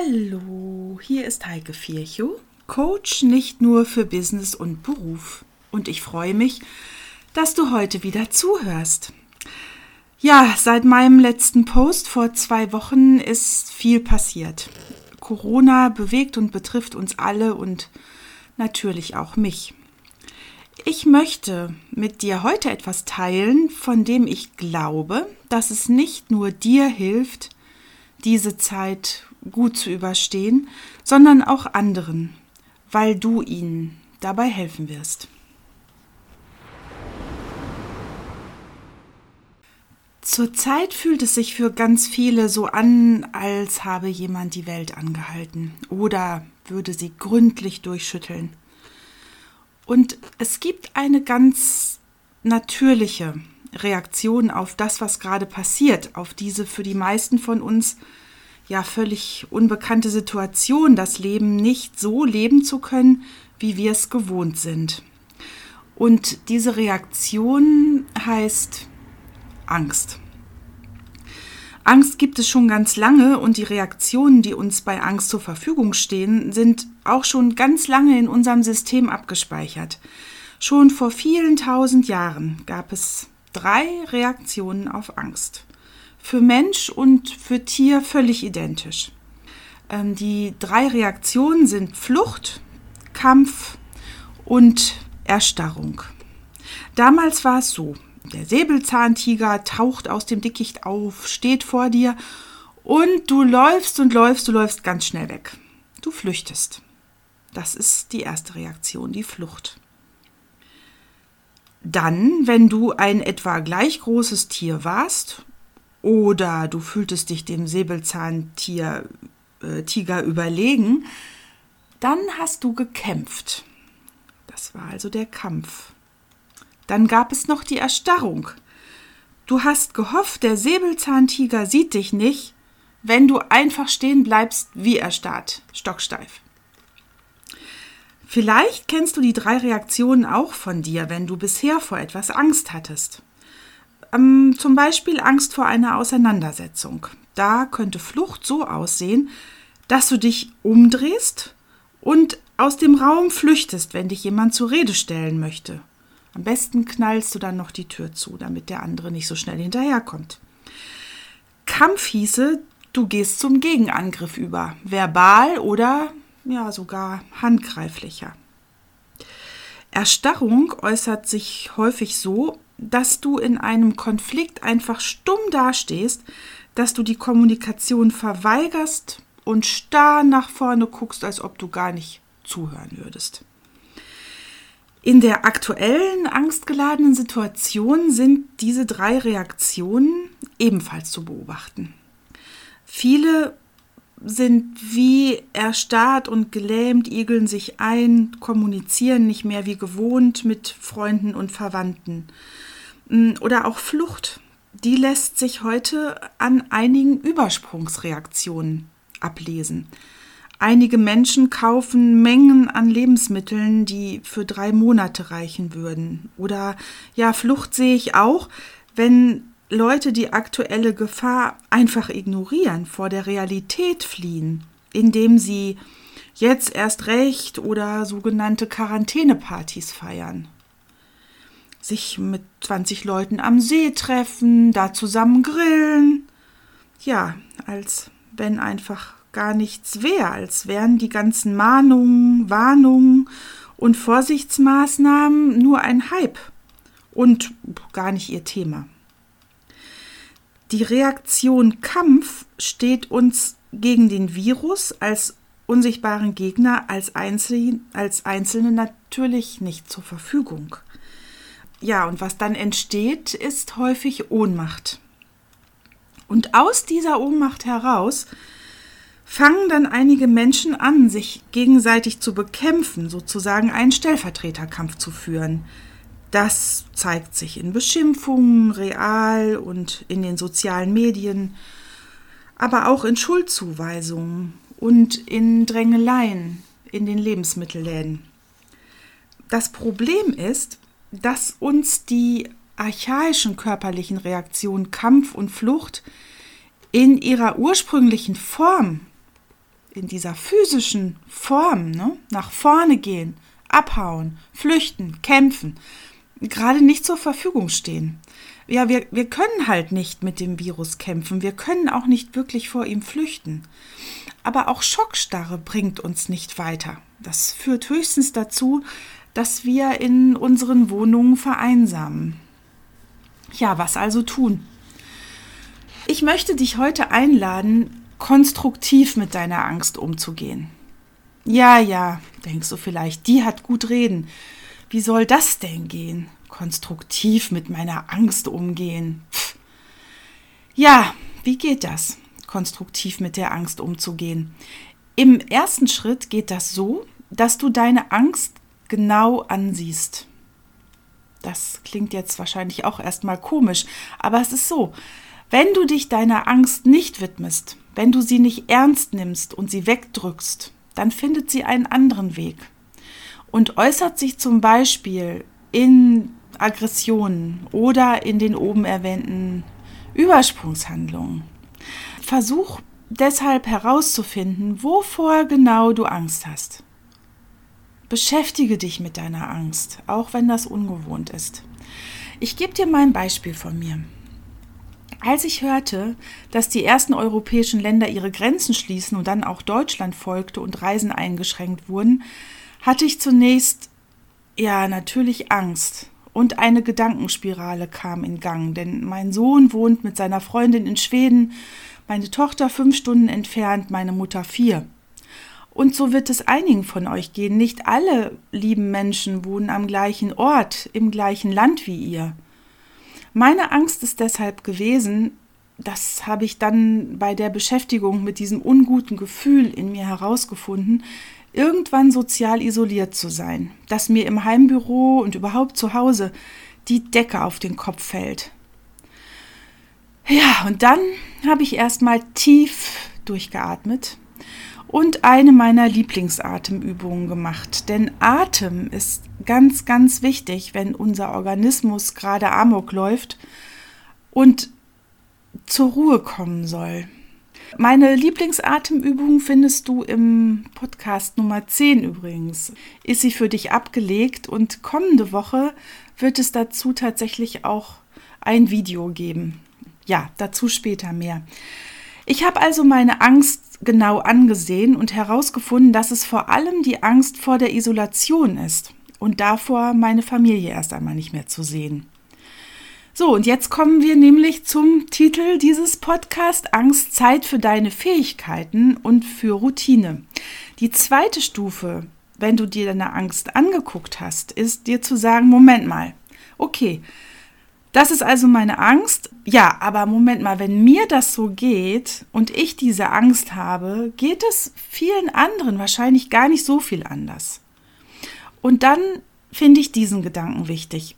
Hallo, hier ist Heike Vierchow, Coach nicht nur für Business und Beruf. Und ich freue mich, dass du heute wieder zuhörst. Ja, seit meinem letzten Post vor zwei Wochen ist viel passiert. Corona bewegt und betrifft uns alle und natürlich auch mich. Ich möchte mit dir heute etwas teilen, von dem ich glaube, dass es nicht nur dir hilft, diese Zeit gut zu überstehen, sondern auch anderen, weil du ihnen dabei helfen wirst. Zurzeit fühlt es sich für ganz viele so an, als habe jemand die Welt angehalten oder würde sie gründlich durchschütteln. Und es gibt eine ganz natürliche Reaktion auf das, was gerade passiert, auf diese für die meisten von uns ja völlig unbekannte Situation, das Leben nicht so leben zu können, wie wir es gewohnt sind. Und diese Reaktion heißt Angst. Angst gibt es schon ganz lange und die Reaktionen, die uns bei Angst zur Verfügung stehen, sind auch schon ganz lange in unserem System abgespeichert. Schon vor vielen tausend Jahren gab es drei Reaktionen auf Angst für Mensch und für Tier völlig identisch. Ähm, die drei Reaktionen sind Flucht, Kampf und Erstarrung. Damals war es so, der Säbelzahntiger taucht aus dem Dickicht auf, steht vor dir und du läufst und läufst, du läufst ganz schnell weg. Du flüchtest. Das ist die erste Reaktion, die Flucht. Dann, wenn du ein etwa gleich großes Tier warst oder du fühltest dich dem Säbelzahntiger äh, Tiger überlegen, dann hast du gekämpft. Das war also der Kampf. Dann gab es noch die Erstarrung. Du hast gehofft, der Säbelzahntiger sieht dich nicht, wenn du einfach stehen bleibst wie erstarrt, stocksteif. Vielleicht kennst du die drei Reaktionen auch von dir, wenn du bisher vor etwas Angst hattest. Ähm, zum Beispiel Angst vor einer Auseinandersetzung. Da könnte Flucht so aussehen, dass du dich umdrehst und aus dem Raum flüchtest, wenn dich jemand zur Rede stellen möchte. Am besten knallst du dann noch die Tür zu, damit der andere nicht so schnell hinterherkommt. Kampf hieße, du gehst zum Gegenangriff über, verbal oder ja sogar handgreiflicher. Erstarrung äußert sich häufig so, dass du in einem Konflikt einfach stumm dastehst, dass du die Kommunikation verweigerst und starr nach vorne guckst, als ob du gar nicht zuhören würdest. In der aktuellen angstgeladenen Situation sind diese drei Reaktionen ebenfalls zu beobachten. Viele sind wie erstarrt und gelähmt, igeln sich ein, kommunizieren nicht mehr wie gewohnt mit Freunden und Verwandten. Mm, oder auch Flucht, die lässt sich heute an einigen Übersprungsreaktionen ablesen. Einige Menschen kaufen Mengen an Lebensmitteln, die für drei Monate reichen würden. Oder ja, Flucht sehe ich auch, wenn Leute die aktuelle Gefahr einfach ignorieren, vor der Realität fliehen, indem sie jetzt erst recht oder sogenannte Quarantänepartys feiern. Sich mit 20 Leuten am See treffen, da zusammen grillen. Ja, als wenn einfach gar nichts wäre, als wären die ganzen Mahnungen, Warnungen und Vorsichtsmaßnahmen nur ein Hype und gar nicht ihr Thema. Die Reaktion Kampf steht uns gegen den Virus als unsichtbaren Gegner als, Einzel als Einzelne natürlich nicht zur Verfügung. Ja, und was dann entsteht, ist häufig Ohnmacht. Und aus dieser Ohnmacht heraus fangen dann einige Menschen an, sich gegenseitig zu bekämpfen, sozusagen einen Stellvertreterkampf zu führen. Das zeigt sich in Beschimpfungen, real und in den sozialen Medien, aber auch in Schuldzuweisungen und in Drängeleien in den Lebensmittelläden. Das Problem ist, dass uns die archaischen körperlichen Reaktionen Kampf und Flucht in ihrer ursprünglichen Form in dieser physischen Form, ne, nach vorne gehen, abhauen, flüchten, kämpfen, gerade nicht zur Verfügung stehen. Ja, wir, wir können halt nicht mit dem Virus kämpfen, wir können auch nicht wirklich vor ihm flüchten. Aber auch Schockstarre bringt uns nicht weiter. Das führt höchstens dazu, dass wir in unseren Wohnungen vereinsamen. Ja, was also tun? Ich möchte dich heute einladen, konstruktiv mit deiner Angst umzugehen. Ja, ja, denkst du vielleicht, die hat gut reden. Wie soll das denn gehen? Konstruktiv mit meiner Angst umgehen. Pff. Ja, wie geht das? Konstruktiv mit der Angst umzugehen. Im ersten Schritt geht das so, dass du deine Angst genau ansiehst. Das klingt jetzt wahrscheinlich auch erstmal komisch, aber es ist so. Wenn du dich deiner Angst nicht widmest, wenn du sie nicht ernst nimmst und sie wegdrückst, dann findet sie einen anderen Weg und äußert sich zum Beispiel in Aggressionen oder in den oben erwähnten Übersprungshandlungen. Versuch deshalb herauszufinden, wovor genau du Angst hast. Beschäftige dich mit deiner Angst, auch wenn das ungewohnt ist. Ich gebe dir mal ein Beispiel von mir. Als ich hörte, dass die ersten europäischen Länder ihre Grenzen schließen und dann auch Deutschland folgte und Reisen eingeschränkt wurden, hatte ich zunächst ja natürlich Angst und eine Gedankenspirale kam in Gang, denn mein Sohn wohnt mit seiner Freundin in Schweden, meine Tochter fünf Stunden entfernt, meine Mutter vier. Und so wird es einigen von euch gehen. Nicht alle lieben Menschen wohnen am gleichen Ort, im gleichen Land wie ihr. Meine Angst ist deshalb gewesen, das habe ich dann bei der Beschäftigung mit diesem unguten Gefühl in mir herausgefunden, irgendwann sozial isoliert zu sein, dass mir im Heimbüro und überhaupt zu Hause die Decke auf den Kopf fällt. Ja, und dann habe ich erstmal tief durchgeatmet und eine meiner Lieblingsatemübungen gemacht. Denn Atem ist ganz, ganz wichtig, wenn unser Organismus gerade amok läuft und zur Ruhe kommen soll. Meine Lieblingsatemübung findest du im Podcast Nummer 10 übrigens. Ist sie für dich abgelegt und kommende Woche wird es dazu tatsächlich auch ein Video geben. Ja, dazu später mehr. Ich habe also meine Angst genau angesehen und herausgefunden, dass es vor allem die Angst vor der Isolation ist und davor, meine Familie erst einmal nicht mehr zu sehen. So, und jetzt kommen wir nämlich zum Titel dieses Podcast Angst, Zeit für deine Fähigkeiten und für Routine. Die zweite Stufe, wenn du dir deine Angst angeguckt hast, ist dir zu sagen, Moment mal, okay, das ist also meine Angst. Ja, aber Moment mal, wenn mir das so geht und ich diese Angst habe, geht es vielen anderen wahrscheinlich gar nicht so viel anders. Und dann finde ich diesen Gedanken wichtig.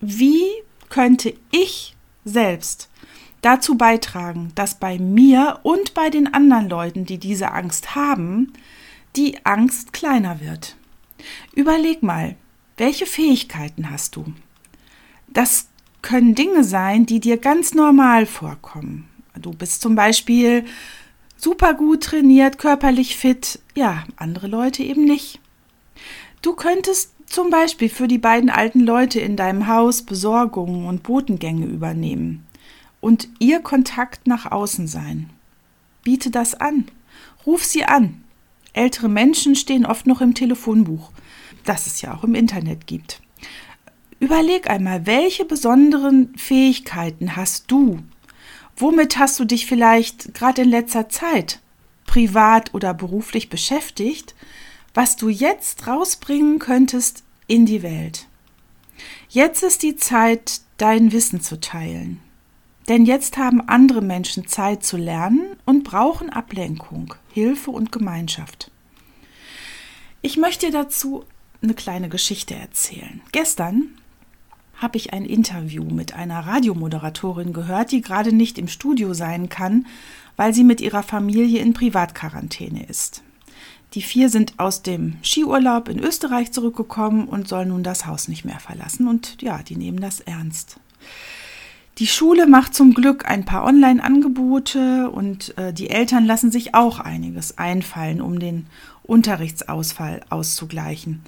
Wie könnte ich selbst dazu beitragen, dass bei mir und bei den anderen Leuten, die diese Angst haben, die Angst kleiner wird. Überleg mal, welche Fähigkeiten hast du? Das können Dinge sein, die dir ganz normal vorkommen. Du bist zum Beispiel super gut trainiert, körperlich fit, ja, andere Leute eben nicht. Du könntest zum Beispiel für die beiden alten Leute in deinem Haus Besorgungen und Botengänge übernehmen und ihr Kontakt nach außen sein. Biete das an. Ruf sie an. Ältere Menschen stehen oft noch im Telefonbuch, das es ja auch im Internet gibt. Überleg einmal, welche besonderen Fähigkeiten hast du? Womit hast du dich vielleicht gerade in letzter Zeit privat oder beruflich beschäftigt, was du jetzt rausbringen könntest in die Welt. Jetzt ist die Zeit, dein Wissen zu teilen. Denn jetzt haben andere Menschen Zeit zu lernen und brauchen Ablenkung, Hilfe und Gemeinschaft. Ich möchte dir dazu eine kleine Geschichte erzählen. Gestern habe ich ein Interview mit einer Radiomoderatorin gehört, die gerade nicht im Studio sein kann, weil sie mit ihrer Familie in Privatquarantäne ist. Die vier sind aus dem Skiurlaub in Österreich zurückgekommen und sollen nun das Haus nicht mehr verlassen. Und ja, die nehmen das ernst. Die Schule macht zum Glück ein paar Online-Angebote und äh, die Eltern lassen sich auch einiges einfallen, um den Unterrichtsausfall auszugleichen.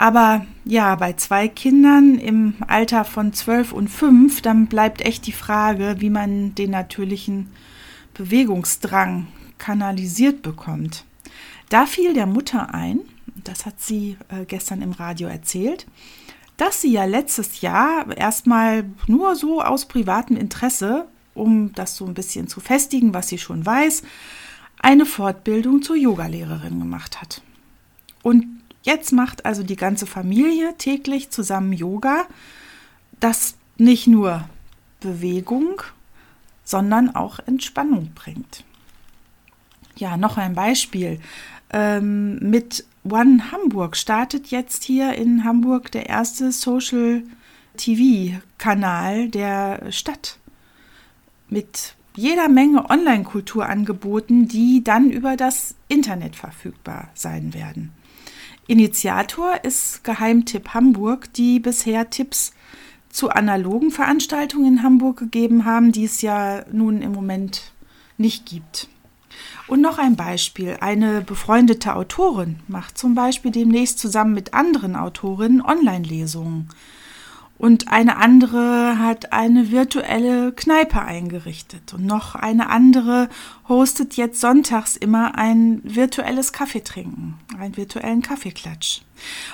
Aber ja, bei zwei Kindern im Alter von 12 und 5, dann bleibt echt die Frage, wie man den natürlichen Bewegungsdrang kanalisiert bekommt. Da fiel der Mutter ein, das hat sie äh, gestern im Radio erzählt, dass sie ja letztes Jahr erstmal nur so aus privatem Interesse, um das so ein bisschen zu festigen, was sie schon weiß, eine Fortbildung zur Yogalehrerin gemacht hat. Und jetzt macht also die ganze Familie täglich zusammen Yoga, das nicht nur Bewegung, sondern auch Entspannung bringt. Ja, noch ein Beispiel. Ähm, mit One Hamburg startet jetzt hier in Hamburg der erste Social TV-Kanal der Stadt mit jeder Menge Online-Kulturangeboten, die dann über das Internet verfügbar sein werden. Initiator ist Geheimtipp Hamburg, die bisher Tipps zu analogen Veranstaltungen in Hamburg gegeben haben, die es ja nun im Moment nicht gibt. Und noch ein Beispiel. Eine befreundete Autorin macht zum Beispiel demnächst zusammen mit anderen Autorinnen Online-Lesungen. Und eine andere hat eine virtuelle Kneipe eingerichtet. Und noch eine andere hostet jetzt sonntags immer ein virtuelles Kaffeetrinken, einen virtuellen Kaffeeklatsch.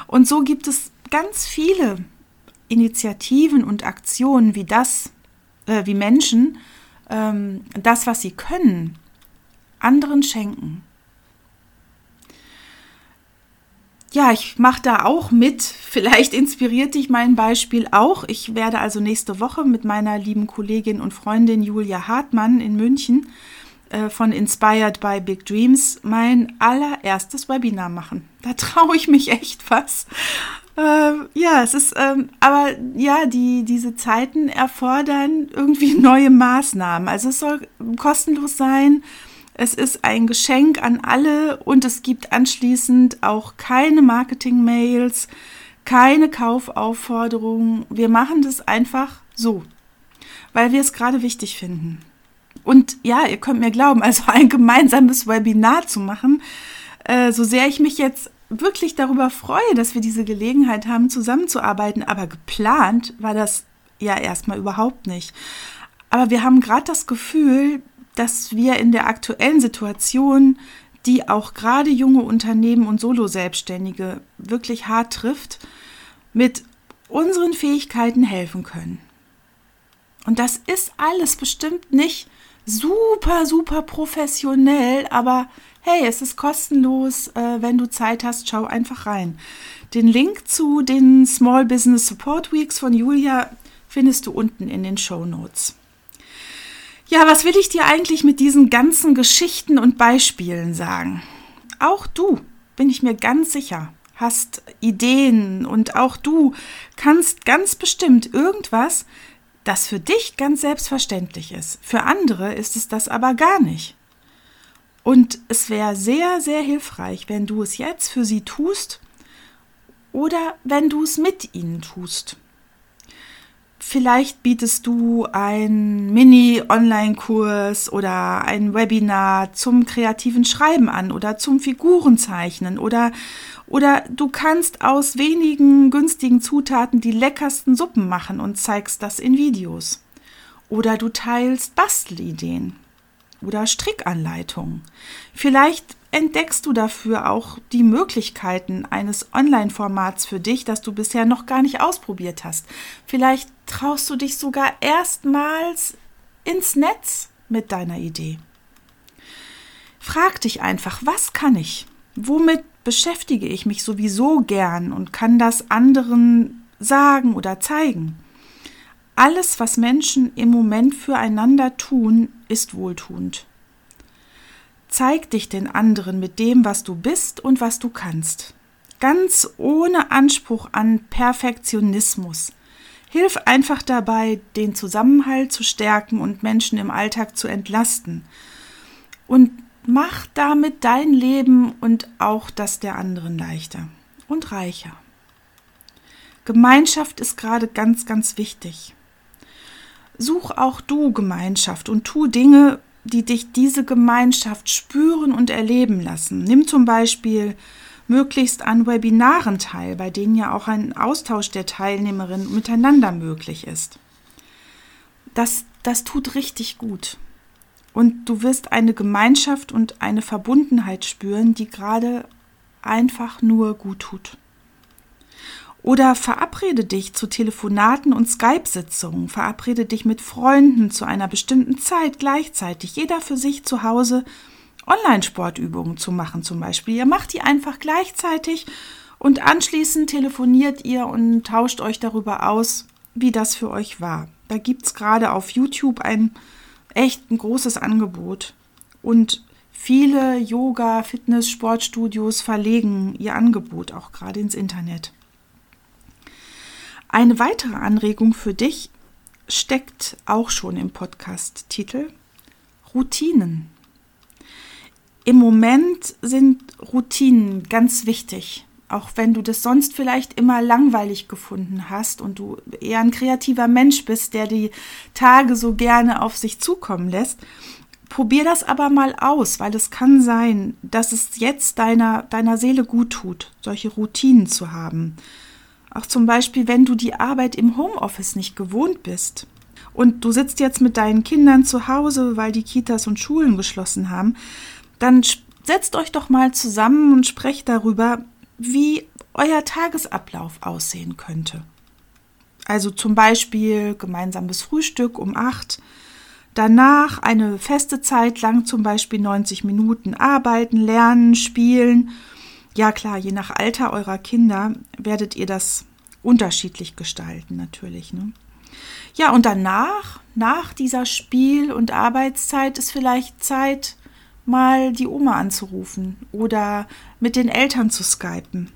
Und so gibt es ganz viele Initiativen und Aktionen, wie das, äh, wie Menschen ähm, das, was sie können, anderen schenken. Ja, ich mache da auch mit. Vielleicht inspiriert dich mein Beispiel auch. Ich werde also nächste Woche mit meiner lieben Kollegin und Freundin Julia Hartmann in München äh, von Inspired by Big Dreams mein allererstes Webinar machen. Da traue ich mich echt was. Äh, ja, es ist, ähm, aber ja, die, diese Zeiten erfordern irgendwie neue Maßnahmen. Also es soll kostenlos sein es ist ein Geschenk an alle und es gibt anschließend auch keine Marketing-Mails, keine Kaufaufforderungen. Wir machen das einfach so, weil wir es gerade wichtig finden. Und ja, ihr könnt mir glauben, also ein gemeinsames Webinar zu machen, äh, so sehr ich mich jetzt wirklich darüber freue, dass wir diese Gelegenheit haben, zusammenzuarbeiten, aber geplant war das ja erstmal überhaupt nicht. Aber wir haben gerade das Gefühl, dass wir in der aktuellen Situation, die auch gerade junge Unternehmen und Solo-Selbstständige wirklich hart trifft, mit unseren Fähigkeiten helfen können. Und das ist alles bestimmt nicht super, super professionell, aber hey, es ist kostenlos. Äh, wenn du Zeit hast, schau einfach rein. Den Link zu den Small Business Support Weeks von Julia findest du unten in den Show Notes. Ja, was will ich dir eigentlich mit diesen ganzen Geschichten und Beispielen sagen? Auch du, bin ich mir ganz sicher, hast Ideen und auch du kannst ganz bestimmt irgendwas, das für dich ganz selbstverständlich ist. Für andere ist es das aber gar nicht. Und es wäre sehr, sehr hilfreich, wenn du es jetzt für sie tust oder wenn du es mit ihnen tust. Vielleicht bietest du einen Mini-Online-Kurs oder ein Webinar zum kreativen Schreiben an oder zum Figurenzeichnen oder, oder du kannst aus wenigen günstigen Zutaten die leckersten Suppen machen und zeigst das in Videos. Oder du teilst Bastelideen oder Strickanleitungen. Vielleicht entdeckst du dafür auch die Möglichkeiten eines Online-Formats für dich, das du bisher noch gar nicht ausprobiert hast. Vielleicht traust du dich sogar erstmals ins Netz mit deiner Idee. Frag dich einfach, was kann ich? Womit beschäftige ich mich sowieso gern und kann das anderen sagen oder zeigen? Alles, was Menschen im Moment füreinander tun, ist wohltuend. Zeig dich den anderen mit dem, was du bist und was du kannst. Ganz ohne Anspruch an Perfektionismus. Hilf einfach dabei, den Zusammenhalt zu stärken und Menschen im Alltag zu entlasten. Und mach damit dein Leben und auch das der anderen leichter und reicher. Gemeinschaft ist gerade ganz, ganz wichtig. Such auch du Gemeinschaft und tu Dinge, die dich diese Gemeinschaft spüren und erleben lassen. Nimm zum Beispiel möglichst an Webinaren teil, bei denen ja auch ein Austausch der Teilnehmerinnen miteinander möglich ist. Das, das tut richtig gut. Und du wirst eine Gemeinschaft und eine Verbundenheit spüren, die gerade einfach nur gut tut. Oder verabrede dich zu Telefonaten und Skype-Sitzungen, verabrede dich mit Freunden zu einer bestimmten Zeit gleichzeitig, jeder für sich zu Hause Online-Sportübungen zu machen zum Beispiel. Ihr macht die einfach gleichzeitig und anschließend telefoniert ihr und tauscht euch darüber aus, wie das für euch war. Da gibt es gerade auf YouTube ein echt ein großes Angebot. Und viele Yoga, Fitness, Sportstudios verlegen ihr Angebot auch gerade ins Internet. Eine weitere Anregung für dich steckt auch schon im Podcast-Titel Routinen. Im Moment sind Routinen ganz wichtig. Auch wenn du das sonst vielleicht immer langweilig gefunden hast und du eher ein kreativer Mensch bist, der die Tage so gerne auf sich zukommen lässt, probier das aber mal aus, weil es kann sein, dass es jetzt deiner, deiner Seele gut tut, solche Routinen zu haben. Auch zum Beispiel, wenn du die Arbeit im Homeoffice nicht gewohnt bist und du sitzt jetzt mit deinen Kindern zu Hause, weil die Kitas und Schulen geschlossen haben, dann setzt euch doch mal zusammen und sprecht darüber, wie euer Tagesablauf aussehen könnte. Also zum Beispiel gemeinsames Frühstück um 8, danach eine feste Zeit lang zum Beispiel 90 Minuten arbeiten, lernen, spielen. Ja klar, je nach Alter eurer Kinder werdet ihr das unterschiedlich gestalten natürlich. Ne? Ja, und danach, nach dieser Spiel- und Arbeitszeit ist vielleicht Zeit, mal die Oma anzurufen oder mit den Eltern zu skypen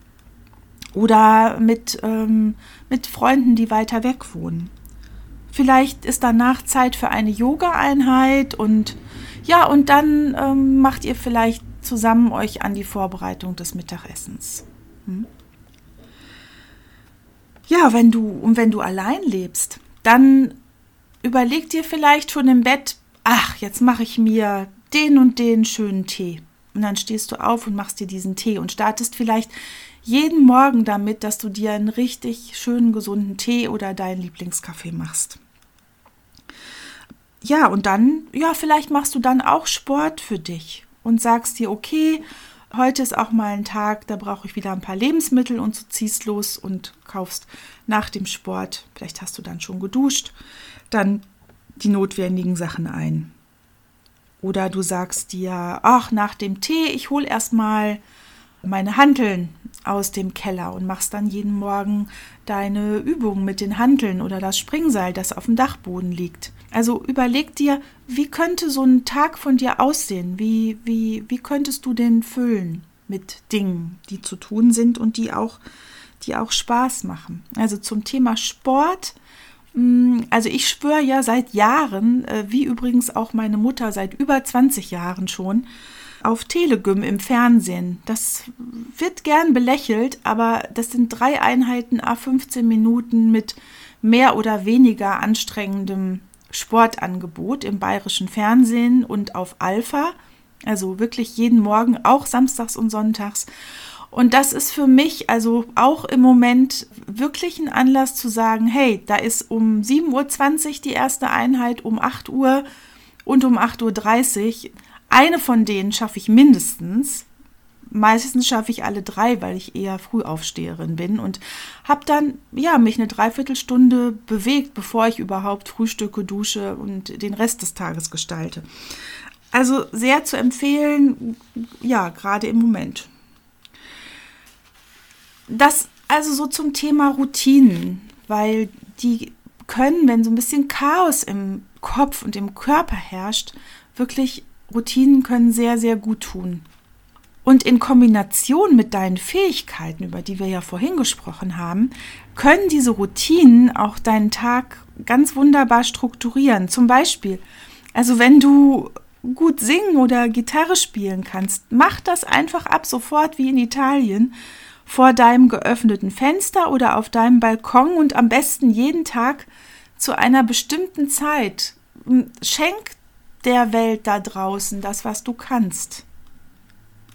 oder mit, ähm, mit Freunden, die weiter weg wohnen. Vielleicht ist danach Zeit für eine Yoga-Einheit und ja, und dann ähm, macht ihr vielleicht zusammen euch an die Vorbereitung des Mittagessens. Hm? Ja, wenn du und wenn du allein lebst, dann überleg dir vielleicht schon im Bett, ach, jetzt mache ich mir den und den schönen Tee. Und dann stehst du auf und machst dir diesen Tee und startest vielleicht jeden Morgen damit, dass du dir einen richtig schönen, gesunden Tee oder deinen Lieblingskaffee machst. Ja, und dann, ja, vielleicht machst du dann auch Sport für dich und sagst dir, okay, heute ist auch mal ein Tag, da brauche ich wieder ein paar Lebensmittel und du ziehst los und kaufst nach dem Sport, vielleicht hast du dann schon geduscht, dann die notwendigen Sachen ein. Oder du sagst dir, ach, nach dem Tee, ich hole erstmal meine Hanteln aus dem Keller und machst dann jeden Morgen deine Übungen mit den Hanteln oder das Springseil, das auf dem Dachboden liegt. Also überleg dir, wie könnte so ein Tag von dir aussehen? Wie, wie, wie könntest du den füllen mit Dingen, die zu tun sind und die auch, die auch Spaß machen? Also zum Thema Sport Mm, also ich schwöre ja seit Jahren, äh, wie übrigens auch meine Mutter seit über 20 Jahren schon, auf Telegym im Fernsehen. Das wird gern belächelt, aber das sind drei Einheiten a 15 Minuten mit mehr oder weniger anstrengendem Sportangebot im bayerischen Fernsehen und auf Alpha. Also wirklich jeden Morgen, auch samstags und sonntags. Und das ist für mich also auch im Moment wirklich ein Anlass zu sagen, hey, da ist um 7.20 Uhr die erste Einheit, um 8 Uhr und um 8.30 Uhr. Eine von denen schaffe ich mindestens. Meistens schaffe ich alle drei, weil ich eher Frühaufsteherin bin und habe dann ja mich eine Dreiviertelstunde bewegt, bevor ich überhaupt frühstücke, dusche und den Rest des Tages gestalte. Also sehr zu empfehlen, ja, gerade im Moment. Das also so zum Thema Routinen, weil die können, wenn so ein bisschen Chaos im Kopf und im Körper herrscht, wirklich Routinen können sehr, sehr gut tun. Und in Kombination mit deinen Fähigkeiten, über die wir ja vorhin gesprochen haben, können diese Routinen auch deinen Tag ganz wunderbar strukturieren. Zum Beispiel, also wenn du gut singen oder Gitarre spielen kannst, mach das einfach ab sofort wie in Italien vor deinem geöffneten Fenster oder auf deinem Balkon und am besten jeden Tag zu einer bestimmten Zeit. Schenk der Welt da draußen das, was du kannst.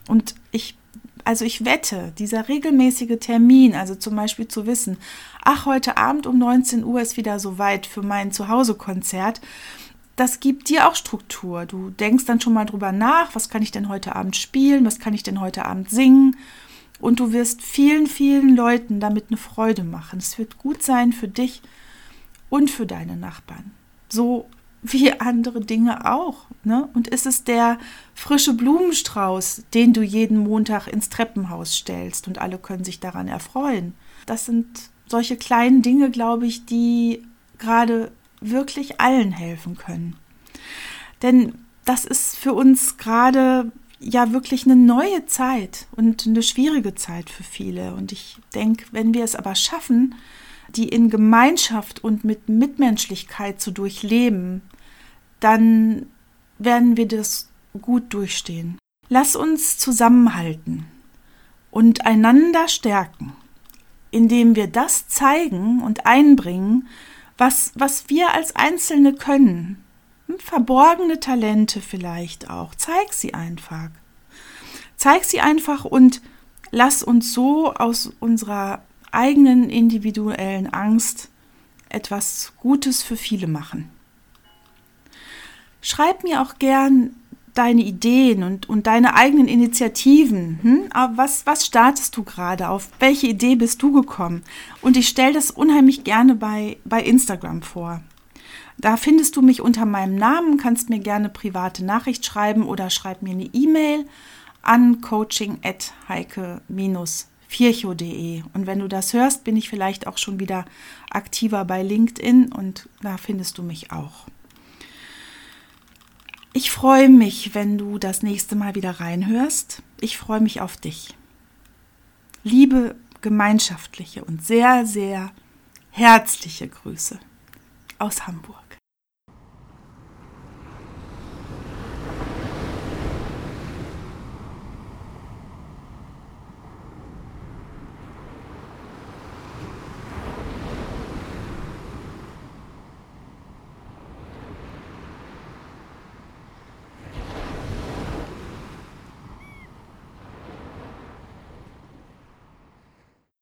Und ich, also ich wette, dieser regelmäßige Termin, also zum Beispiel zu wissen, ach, heute Abend um 19 Uhr ist wieder soweit für mein Zuhause-Konzert, das gibt dir auch Struktur. Du denkst dann schon mal drüber nach, was kann ich denn heute Abend spielen, was kann ich denn heute Abend singen. Und du wirst vielen, vielen Leuten damit eine Freude machen. Es wird gut sein für dich und für deine Nachbarn. So wie andere Dinge auch. Ne? Und ist es der frische Blumenstrauß, den du jeden Montag ins Treppenhaus stellst und alle können sich daran erfreuen. Das sind solche kleinen Dinge, glaube ich, die gerade wirklich allen helfen können. Denn das ist für uns gerade ja wirklich eine neue Zeit und eine schwierige Zeit für viele. Und ich denke, wenn wir es aber schaffen, die in Gemeinschaft und mit Mitmenschlichkeit zu durchleben, dann werden wir das gut durchstehen. Lass uns zusammenhalten und einander stärken, indem wir das zeigen und einbringen, was, was wir als Einzelne können. Hm, verborgene Talente vielleicht auch. Zeig sie einfach. Zeig sie einfach und lass uns so aus unserer eigenen individuellen Angst etwas Gutes für viele machen. Schreib mir auch gern deine Ideen und, und deine eigenen Initiativen. Hm? Was, was startest du gerade? Auf welche Idee bist du gekommen? Und ich stelle das unheimlich gerne bei, bei Instagram vor. Da findest du mich unter meinem Namen, kannst mir gerne private Nachricht schreiben oder schreib mir eine E-Mail an coaching@heike-virchow.de. Und wenn du das hörst, bin ich vielleicht auch schon wieder aktiver bei LinkedIn und da findest du mich auch. Ich freue mich, wenn du das nächste Mal wieder reinhörst. Ich freue mich auf dich. Liebe gemeinschaftliche und sehr, sehr herzliche Grüße aus Hamburg.